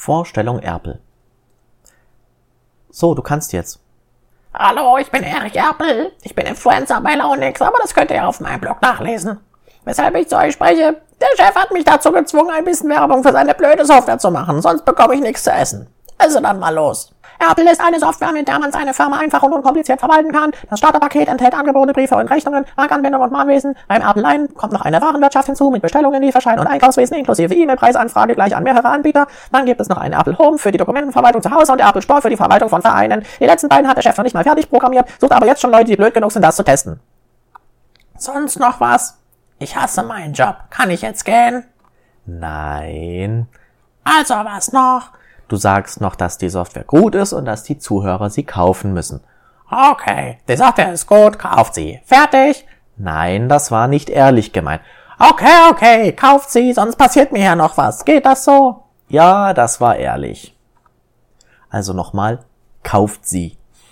Vorstellung Erpel. So, du kannst jetzt. Hallo, ich bin Erich Erpel. Ich bin Influencer bei Launix, aber das könnt ihr auf meinem Blog nachlesen. Weshalb ich zu euch spreche, der Chef hat mich dazu gezwungen, ein bisschen Werbung für seine blöde Software zu machen, sonst bekomme ich nichts zu essen. Also dann mal los. Apple ist eine Software, mit der man seine Firma einfach und unkompliziert verwalten kann. Das Starterpaket enthält Angebote, Briefe und Rechnungen, Bankanwendungen und Mahnwesen. Beim Apple Line kommt noch eine Warenwirtschaft hinzu mit Bestellungen, Lieferscheinen und Einkaufswesen inklusive E-Mail-Preisanfrage gleich an mehrere Anbieter. Dann gibt es noch eine Apple Home für die Dokumentenverwaltung zu Hause und der Apple Store für die Verwaltung von Vereinen. Die letzten beiden hat der Chef noch nicht mal fertig programmiert, sucht aber jetzt schon Leute, die blöd genug sind, das zu testen. Sonst noch was? Ich hasse meinen Job. Kann ich jetzt gehen? Nein. Also was noch? Du sagst noch, dass die Software gut ist und dass die Zuhörer sie kaufen müssen. Okay, die Software ist gut, kauft sie. Fertig? Nein, das war nicht ehrlich gemeint. Okay, okay, kauft sie, sonst passiert mir ja noch was. Geht das so? Ja, das war ehrlich. Also nochmal, kauft sie.